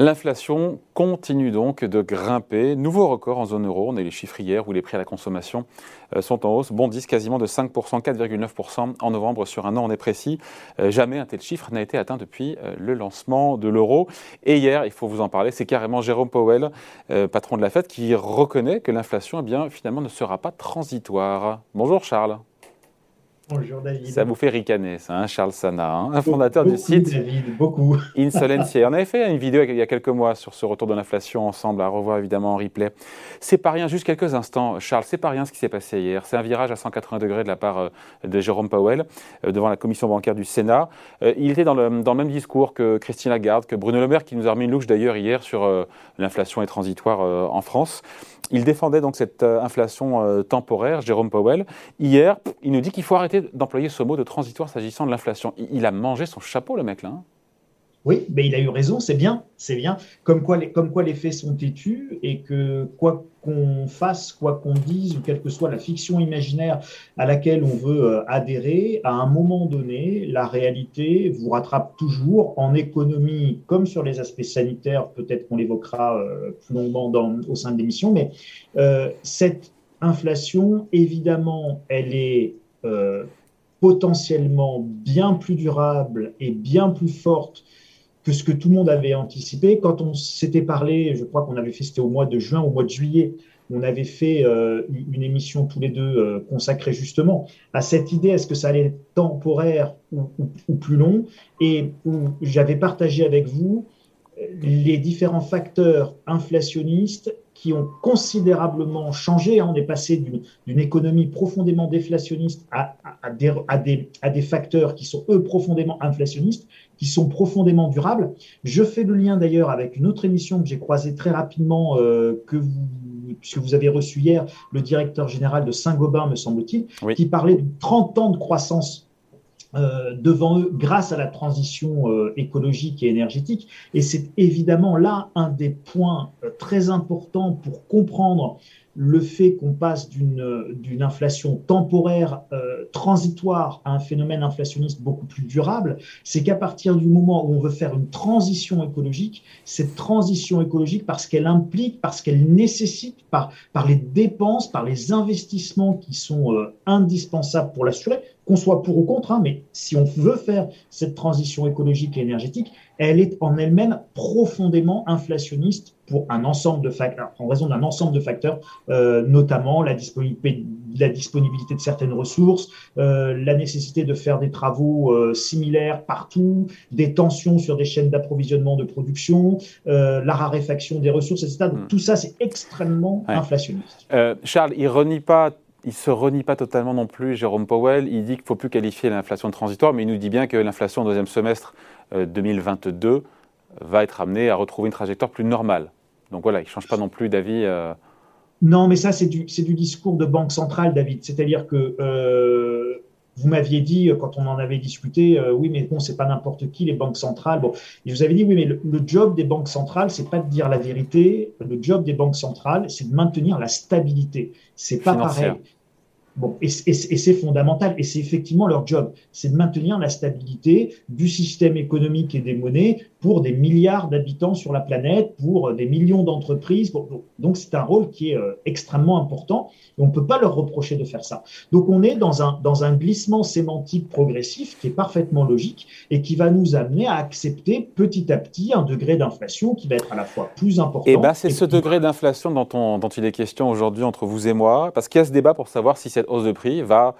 L'inflation continue donc de grimper. Nouveau record en zone euro. On a les chiffres hier où les prix à la consommation euh, sont en hausse, bondissent quasiment de 5%, 4,9% en novembre sur un an, on est précis. Euh, jamais un tel chiffre n'a été atteint depuis euh, le lancement de l'euro. Et hier, il faut vous en parler, c'est carrément Jérôme Powell, patron de la Fed, qui reconnaît que l'inflation, eh finalement, ne sera pas transitoire. Bonjour Charles. Bonjour David. Ça vous fait ricaner, ça, hein, Charles Sana, hein, un fondateur du site David, beaucoup. Insolencia. On avait fait une vidéo il y a quelques mois sur ce retour de l'inflation ensemble, à revoir évidemment en replay. C'est pas rien, juste quelques instants, Charles, c'est pas rien ce qui s'est passé hier. C'est un virage à 180 degrés de la part euh, de Jérôme Powell euh, devant la commission bancaire du Sénat. Euh, il était dans le, dans le, même discours que Christine Lagarde, que Bruno Le Maire, qui nous a remis une louche d'ailleurs hier sur l'inflation est transitoire en France. Il défendait donc cette inflation temporaire, Jérôme Powell. Hier, il nous dit qu'il faut arrêter d'employer ce mot de transitoire s'agissant de l'inflation. Il a mangé son chapeau, le mec, là. Hein. oui, mais il a eu raison, c'est bien, c'est bien. Comme quoi, les, comme quoi les faits sont têtus et que quoi qu'on fasse, quoi qu'on dise, ou quelle que soit la fiction imaginaire à laquelle on veut euh, adhérer, à un moment donné, la réalité vous rattrape toujours en économie, comme sur les aspects sanitaires, peut-être qu'on l'évoquera euh, plus longuement au sein de l'émission, mais euh, cette inflation, évidemment, elle est potentiellement bien plus durable et bien plus forte que ce que tout le monde avait anticipé. Quand on s'était parlé, je crois qu'on avait fait, c'était au mois de juin, au mois de juillet, on avait fait euh, une émission tous les deux euh, consacrée justement à cette idée, est-ce que ça allait être temporaire ou, ou plus long, et où j'avais partagé avec vous les différents facteurs inflationnistes qui ont considérablement changé. On est passé d'une économie profondément déflationniste à, des, à, des, facteurs qui sont, eux, profondément inflationnistes, qui sont profondément durables. Je fais le lien d'ailleurs avec une autre émission que j'ai croisée très rapidement, euh, que vous, puisque vous avez reçu hier le directeur général de Saint-Gobain, me semble-t-il, qui parlait de 30 ans de croissance devant eux grâce à la transition euh, écologique et énergétique. Et c'est évidemment là un des points euh, très importants pour comprendre le fait qu'on passe d'une inflation temporaire euh, transitoire à un phénomène inflationniste beaucoup plus durable, c'est qu'à partir du moment où on veut faire une transition écologique, cette transition écologique, parce qu'elle implique, parce qu'elle nécessite, par, par les dépenses, par les investissements qui sont euh, indispensables pour l'assurer, qu'on soit pour ou contre, hein, mais si on veut faire cette transition écologique et énergétique, elle est en elle-même profondément inflationniste pour un ensemble de facteurs, en raison d'un ensemble de facteurs, euh, notamment la disponibilité, la disponibilité de certaines ressources, euh, la nécessité de faire des travaux euh, similaires partout, des tensions sur des chaînes d'approvisionnement de production, la raréfaction des ressources, etc. Donc, hmm. tout ça, c'est extrêmement inflationniste. Charles, il renie pas il se renie pas totalement non plus, Jérôme Powell. Il dit qu'il ne faut plus qualifier l'inflation transitoire, mais il nous dit bien que l'inflation au deuxième semestre 2022 euh, va être amenée à retrouver une trajectoire plus normale. Donc voilà, il ne change pas non plus d'avis. Euh. Non, mais ça, c'est du, du, discours de banque centrale, David. C'est-à-dire que euh, vous m'aviez dit, quand on en avait discuté, oui, mais bon, c'est pas n'importe qui, les banques centrales. Bon, et je vous avais dit, oui, mais le, job des banques centrales, c'est pas de dire la vérité. Le job des banques centrales, c'est de maintenir la stabilité. C'est pas pareil. Bon, et, c'est fondamental, et c'est effectivement leur job, c'est de maintenir la stabilité du système économique et des monnaies pour des milliards d'habitants sur la planète, pour des millions d'entreprises. donc c'est un rôle qui est euh, extrêmement important, et on ne peut pas leur reprocher de faire ça. Donc on est dans un, dans un glissement sémantique progressif qui est parfaitement logique et qui va nous amener à accepter petit à petit un degré d'inflation qui va être à la fois plus important. Et ben c'est ce degré d'inflation dont, dont il est question aujourd'hui entre vous et moi, parce qu'il y a ce débat pour savoir si cette hausse de prix va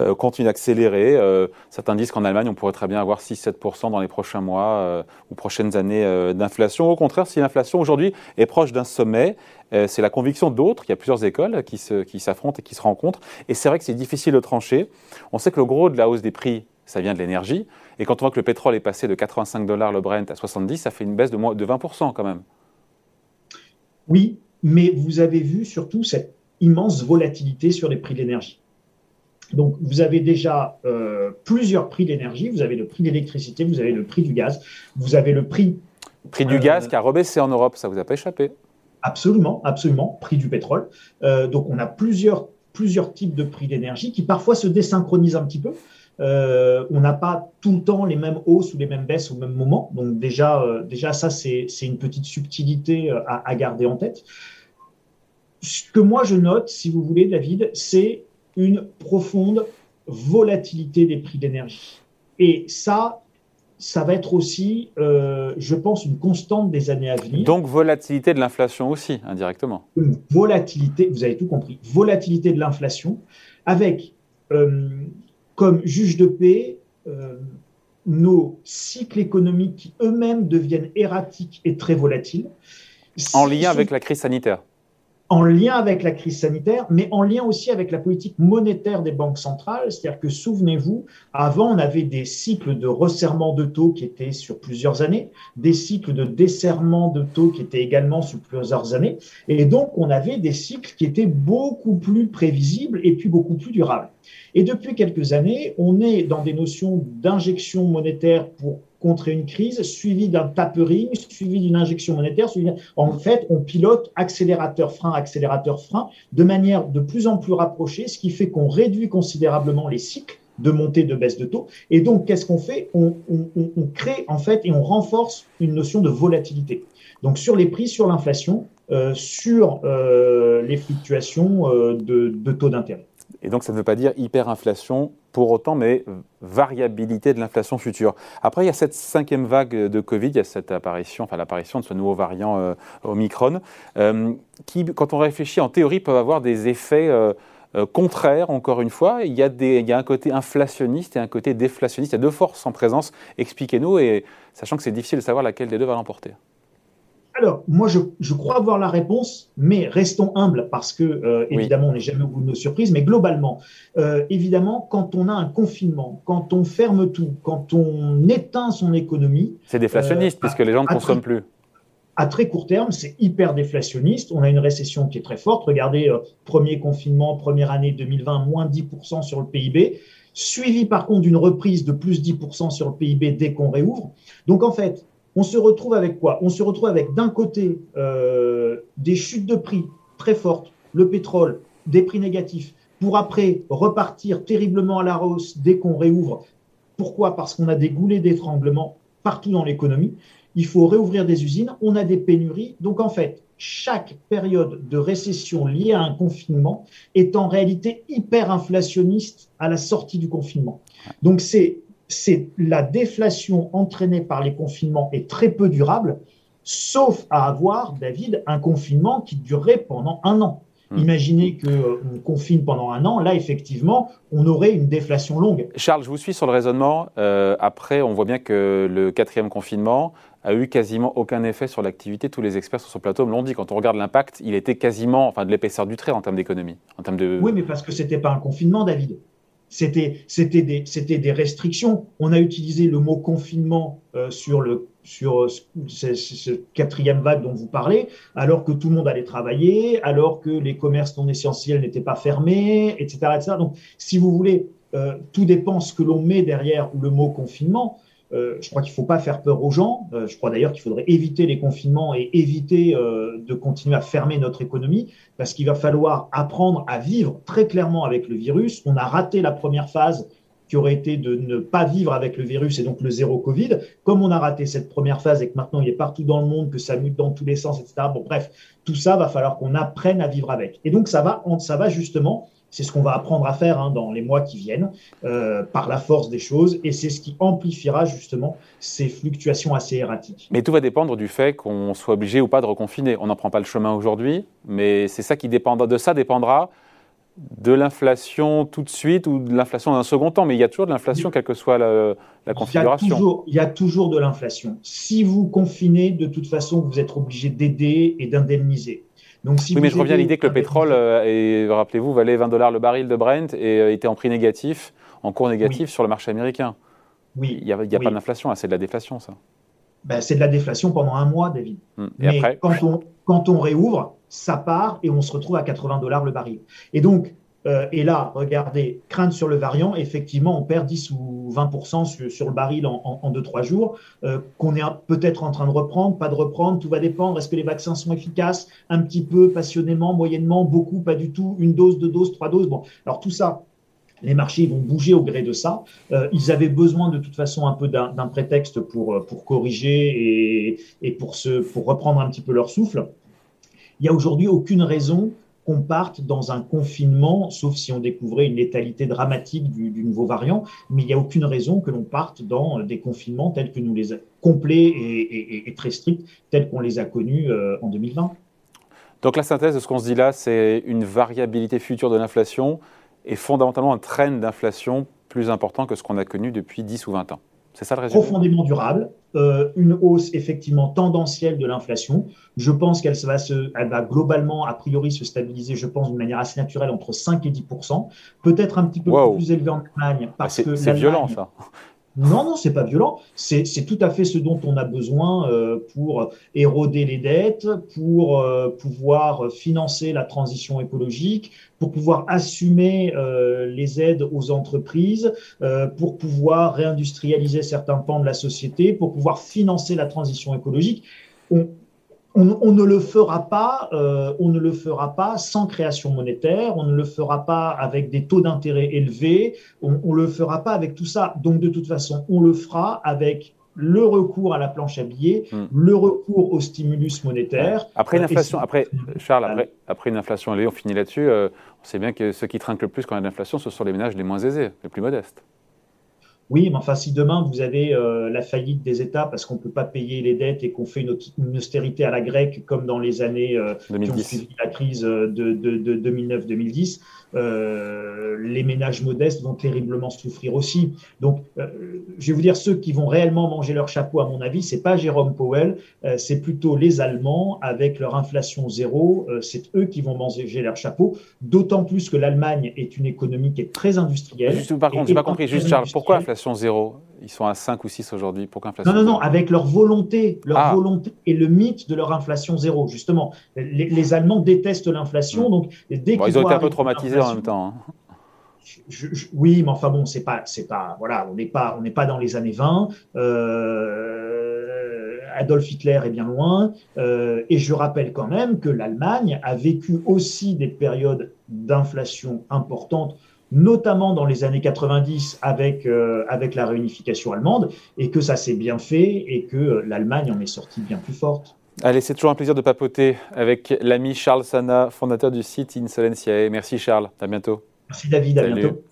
euh, continuer d'accélérer. Euh, certains disent qu'en Allemagne, on pourrait très bien avoir 6-7% dans les prochains mois euh, ou prochaines années d'inflation. Au contraire, si l'inflation aujourd'hui est proche d'un sommet, c'est la conviction d'autres. Il y a plusieurs écoles qui, qui s'affrontent et qui se rencontrent. Et c'est vrai que c'est difficile de trancher. On sait que le gros de la hausse des prix, ça vient de l'énergie. Et quand on voit que le pétrole est passé de 85 dollars le Brent à 70, ça fait une baisse de, de 20% quand même. Oui, mais vous avez vu surtout cette immense volatilité sur les prix de l'énergie. Donc, vous avez déjà euh, plusieurs prix d'énergie. Vous avez le prix de l'électricité, vous avez le prix du gaz, vous avez le prix. Prix du gaz euh, qui a rebaissé en Europe, ça vous a pas échappé Absolument, absolument. Prix du pétrole. Euh, donc, on a plusieurs, plusieurs types de prix d'énergie qui parfois se désynchronisent un petit peu. Euh, on n'a pas tout le temps les mêmes hausses ou les mêmes baisses au même moment. Donc déjà, euh, déjà ça, c'est une petite subtilité à, à, garder en tête. Ce que moi, je note, si vous voulez, David, c'est une profonde volatilité des prix d'énergie. Et ça, ça va être aussi, euh, je pense, une constante des années à venir. Donc volatilité de l'inflation aussi, indirectement. Une volatilité, vous avez tout compris, volatilité de l'inflation, avec euh, comme juge de paix euh, nos cycles économiques qui eux-mêmes deviennent erratiques et très volatiles. En lien avec la crise sanitaire en lien avec la crise sanitaire, mais en lien aussi avec la politique monétaire des banques centrales. C'est-à-dire que, souvenez-vous, avant, on avait des cycles de resserrement de taux qui étaient sur plusieurs années, des cycles de desserrement de taux qui étaient également sur plusieurs années. Et donc, on avait des cycles qui étaient beaucoup plus prévisibles et puis beaucoup plus durables. Et depuis quelques années, on est dans des notions d'injection monétaire pour contrer une crise, suivi d'un tapering, suivi d'une injection monétaire. Suivi en fait, on pilote accélérateur-frein, accélérateur-frein, de manière de plus en plus rapprochée, ce qui fait qu'on réduit considérablement les cycles de montée, de baisse de taux. Et donc, qu'est-ce qu'on fait? On, crée en fait et on renforce une notion de volatilité. Donc, sur les prix, sur l'inflation, euh, sur euh, les fluctuations euh, de, de taux d'intérêt. Et donc, ça ne veut pas dire hyperinflation pour autant, mais variabilité de l'inflation future. Après, il y a cette cinquième vague de Covid, il y a cette apparition, enfin l'apparition de ce nouveau variant euh, Omicron, euh, qui, quand on réfléchit en théorie, peuvent avoir des effets euh, contraires, encore une fois. Il y, a il y a un côté inflationniste et un côté déflationniste. Il y a deux forces en présence. Expliquez-nous, et sachant que c'est difficile de savoir laquelle des deux va l'emporter. Alors, moi, je, crois avoir la réponse, mais restons humbles parce que, euh, évidemment, on n'est jamais au bout de nos surprises. Mais globalement, euh, évidemment, quand on a un confinement, quand on ferme tout, quand on éteint son économie. C'est déflationniste euh, puisque les gens ne consomment plus. À très court terme, c'est hyper déflationniste. On a une récession qui est très forte. Regardez, premier confinement, première année 2020, moins 10% sur le PIB, suivi par contre d'une reprise de plus 10% sur le PIB dès qu'on réouvre. Donc, en fait, on se retrouve avec quoi? On se retrouve avec d'un côté euh, des chutes de prix très fortes, le pétrole, des prix négatifs, pour après repartir terriblement à la hausse dès qu'on réouvre. Pourquoi? Parce qu'on a des goulets d'étranglement partout dans l'économie. Il faut réouvrir des usines, on a des pénuries. Donc en fait, chaque période de récession liée à un confinement est en réalité hyper inflationniste à la sortie du confinement. Donc c'est c'est la déflation entraînée par les confinements est très peu durable, sauf à avoir, David, un confinement qui durerait pendant un an. Hmm. Imaginez qu'on euh, confine pendant un an, là, effectivement, on aurait une déflation longue. Charles, je vous suis sur le raisonnement. Euh, après, on voit bien que le quatrième confinement a eu quasiment aucun effet sur l'activité. Tous les experts sur ce plateau me l'ont dit. Quand on regarde l'impact, il était quasiment, enfin, de l'épaisseur du trait en termes d'économie. En termes de... Oui, mais parce que ce n'était pas un confinement, David. C'était des, des restrictions. On a utilisé le mot confinement euh, sur, le, sur euh, ce, quatrième vague dont vous parlez, alors que tout le monde allait travailler, alors que les commerces non essentiels n'étaient pas fermés, etc., etc. Donc, si vous voulez, euh, tout dépend ce que l'on met derrière le mot confinement. Euh, je crois qu'il ne faut pas faire peur aux gens. Euh, je crois d'ailleurs qu'il faudrait éviter les confinements et éviter euh, de continuer à fermer notre économie parce qu'il va falloir apprendre à vivre très clairement avec le virus. On a raté la première phase qui aurait été de ne pas vivre avec le virus et donc le zéro Covid. Comme on a raté cette première phase et que maintenant il est partout dans le monde, que ça mute dans tous les sens, etc. Bon, bref, tout ça va falloir qu'on apprenne à vivre avec. Et donc ça va, ça va justement c'est ce qu'on va apprendre à faire hein, dans les mois qui viennent, euh, par la force des choses, et c'est ce qui amplifiera justement ces fluctuations assez erratiques. Mais tout va dépendre du fait qu'on soit obligé ou pas de reconfiner. On n'en prend pas le chemin aujourd'hui, mais c'est ça qui dépendra. De ça dépendra de l'inflation tout de suite ou de l'inflation dans un second temps. Mais il y a toujours de l'inflation, quelle que soit la, configuration. Il y a toujours, il y a toujours de l'inflation. Si vous confinez, de toute façon, vous êtes obligé d'aider et d'indemniser oui, mais je reviens à l'idée que le pétrole, euh, rappelez-vous, valait 20 dollars le baril de Brent et euh, était en prix négatif, en cours négatif sur le marché américain. Oui. Il n'y a, a pas d'inflation, c'est de la déflation, ça. Ben, c'est de la déflation pendant un mois, David. Hum. Et mais après... quand, on, quand on réouvre, ça part et on se retrouve à 80 dollars le baril. Et donc, euh, et là, regardez, crainte sur le variant, effectivement, on perd 10 ou 20% sur, le baril en 2-3 jours, euh, qu'on est peut-être en train de reprendre, pas de reprendre, tout va dépendre. Est-ce que les vaccins sont efficaces Un petit peu, passionnément, moyennement, beaucoup, pas du tout, une dose, deux doses, trois doses. Bon, alors tout ça, les marchés vont bouger au gré de ça. Euh, ils avaient besoin de toute façon un peu d'un prétexte pour, pour corriger et, et pour, se, pour reprendre un petit peu leur souffle. Il n'y a aujourd'hui aucune raison qu'on parte dans un confinement, sauf si on découvrait une létalité dramatique du, nouveau variant, mais il n'y a aucune raison que l'on parte dans des confinements tels que nous les complets et, très stricts tels qu'on les a connus euh, en 2020. Donc la synthèse de ce qu'on se dit là, c'est une variabilité future de l'inflation et fondamentalement un train d'inflation plus important que ce qu'on a connu depuis 10 ou 20 ans. C'est ça le résumé Profondément durable, euh, une hausse effectivement tendancielle de l'inflation. Je pense qu'elle va, se, elle va globalement, a priori, se stabiliser, je pense, d'une manière assez naturelle entre 5 et 10% peut-être un petit peu plus élevé en Allemagne. Ah, c'est violent ça. Non, non, c'est pas violent. C'est tout à fait ce dont on a besoin euh, pour éroder les dettes, pour euh, pouvoir financer la transition écologique, pour pouvoir assumer euh, les aides aux entreprises, pour pouvoir réindustrialiser certains pans de la société, pour pouvoir financer la transition écologique. On, ne le fera pas, euh, on ne le fera pas sans création monétaire, on ne le fera pas avec des taux d'intérêt élevés, on, ne le fera pas avec tout ça. Donc de toute façon, on le fera avec le recours à la planche à billets, hmm. le recours au stimulus monétaire. Après une inflation, après Charles, après, une inflation élevée, on finit là-dessus. Euh, on sait bien que ceux qui trinquent le plus quand il y a de l'inflation, ce sont les ménages les moins aisés, les plus modestes. Oui, mais enfin, si demain vous avez euh, la faillite des États parce qu'on ne peut pas payer les dettes et qu'on fait une, austérité à la grecque comme dans les années euh, qui ont suivi la crise euh, de, de, de 2009-2010, euh, les ménages modestes vont terriblement souffrir aussi. Donc, euh, je vais vous dire, ceux qui vont réellement manger leur chapeau, à mon avis, c'est pas Jérôme Powell, euh, c'est plutôt les Allemands avec leur inflation zéro. c'est eux qui vont manger leur chapeau. D'autant plus que l'Allemagne est une économie qui est très industrielle. Juste, par contre, j'ai pas compris. Juste, Charles, pourquoi inflation zéro ils sont à 5 ou 6 aujourd'hui. Pourquoi inflation Non, non, non, avec leur volonté, leur ah. volonté et le mythe de leur inflation zéro, justement. Les, Allemands détestent l'inflation, hmm. donc dès qu'ils Ils ont été un peu traumatisés en même temps. Hein. oui, mais enfin bon, c'est pas, c'est pas, voilà, on n'est pas, on n'est pas dans les années 20. Euh, Adolf Hitler est bien loin, euh, et je rappelle quand même que l'Allemagne a vécu aussi des périodes d'inflation importantes notamment dans les années 90 avec, euh, avec la réunification allemande, et que ça s'est bien fait et que l'Allemagne en est sortie bien plus forte. Allez, c'est toujours un plaisir de papoter avec l'ami Charles Sana, fondateur du site Insolentiae. Merci Charles, à bientôt. Merci David, à bientôt.